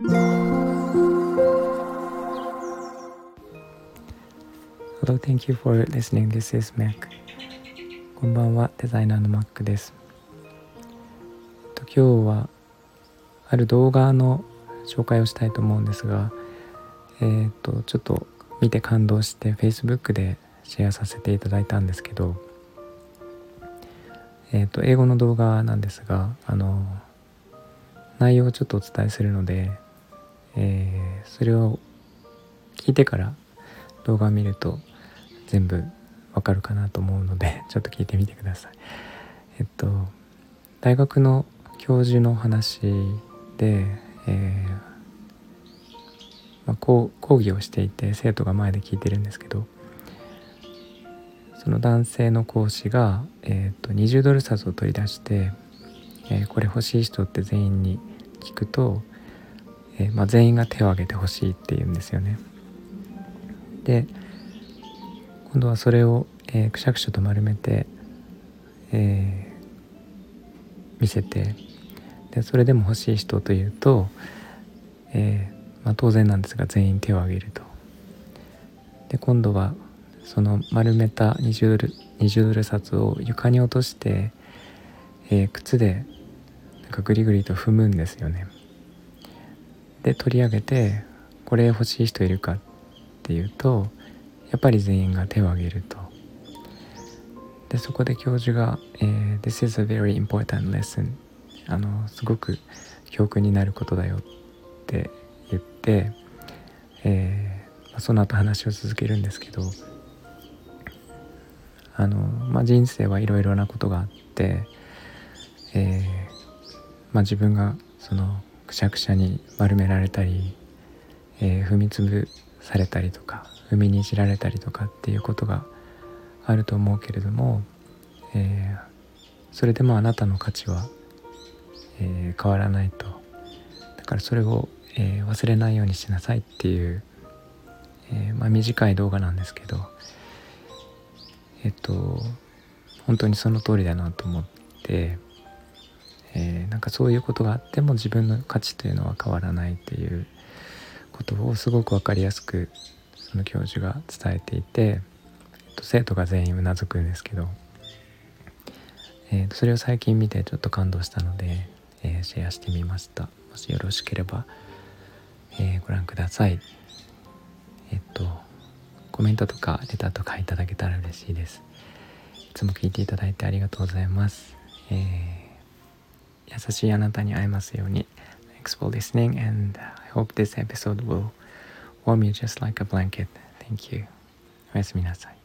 Hello, thank you for listening. This is Mac. こんばんは、デザイナーの Mac です。と今日はある動画の紹介をしたいと思うんですが、えっ、ー、とちょっと見て感動して Facebook でシェアさせていただいたんですけど、えっ、ー、と英語の動画なんですが、あの内容をちょっとお伝えするので、えー、それを聞いてから動画を見ると全部わかるかなと思うので ちょっと聞いてみてください。えっと大学の教授の話で、えーまあ、講義をしていて生徒が前で聞いてるんですけどその男性の講師が、えーと、20ドル札を取り出して、えー、これ欲しい人って全員に聞くと、えー、まあ、全員が手を挙げてほしいって言うんですよね。で今度はそれを、えー、くしゃくしゃと丸めて、えー、見せてでそれでも欲しい人というと、え、まあ、当然なんですが全員手を挙げると。で今度はその丸めた20ドル ,20 ドル札を床に落として、え、靴でなんかグリグリと踏むんですよね。で取り上げて「これ欲しい人いるか?」っていうとやっぱり全員が手を挙げると。でそこで教授が、えー「This is a very important lesson」あのすごく教訓になることだよって言って、えー、その後話を続けるんですけどあの、まあ、人生はいろいろなことがあって、えーまあ、自分がそのくしゃくしゃに丸められたり、えー、踏みつぶされたりとか踏みにじられたりとかっていうことがあると思うけれども、えー、それでもあなたの価値は、えー、変わらないと。だからそれを、えー、忘れないようにしなさいっていう、えまあ、短い動画なんですけどえっと本当にその通りだなと思って、えー、なんかそういうことがあっても自分の価値というのは変わらないっていうことをすごく分かりやすくその教授が伝えていて、えっと、生徒が全員うなずくんですけど、えー、それを最近見てちょっと感動したので、えー、シェアしてみました。もしよろしければ、えー、ご覧ください。えっとコメントとかレターとかいただけたら嬉しいです。いつも聞いていただいてありがとうございます、えー、優しいあなたに会えますように Thanks for listening and I hope this episode will warm you just like a blanket Thank you おやすみなさい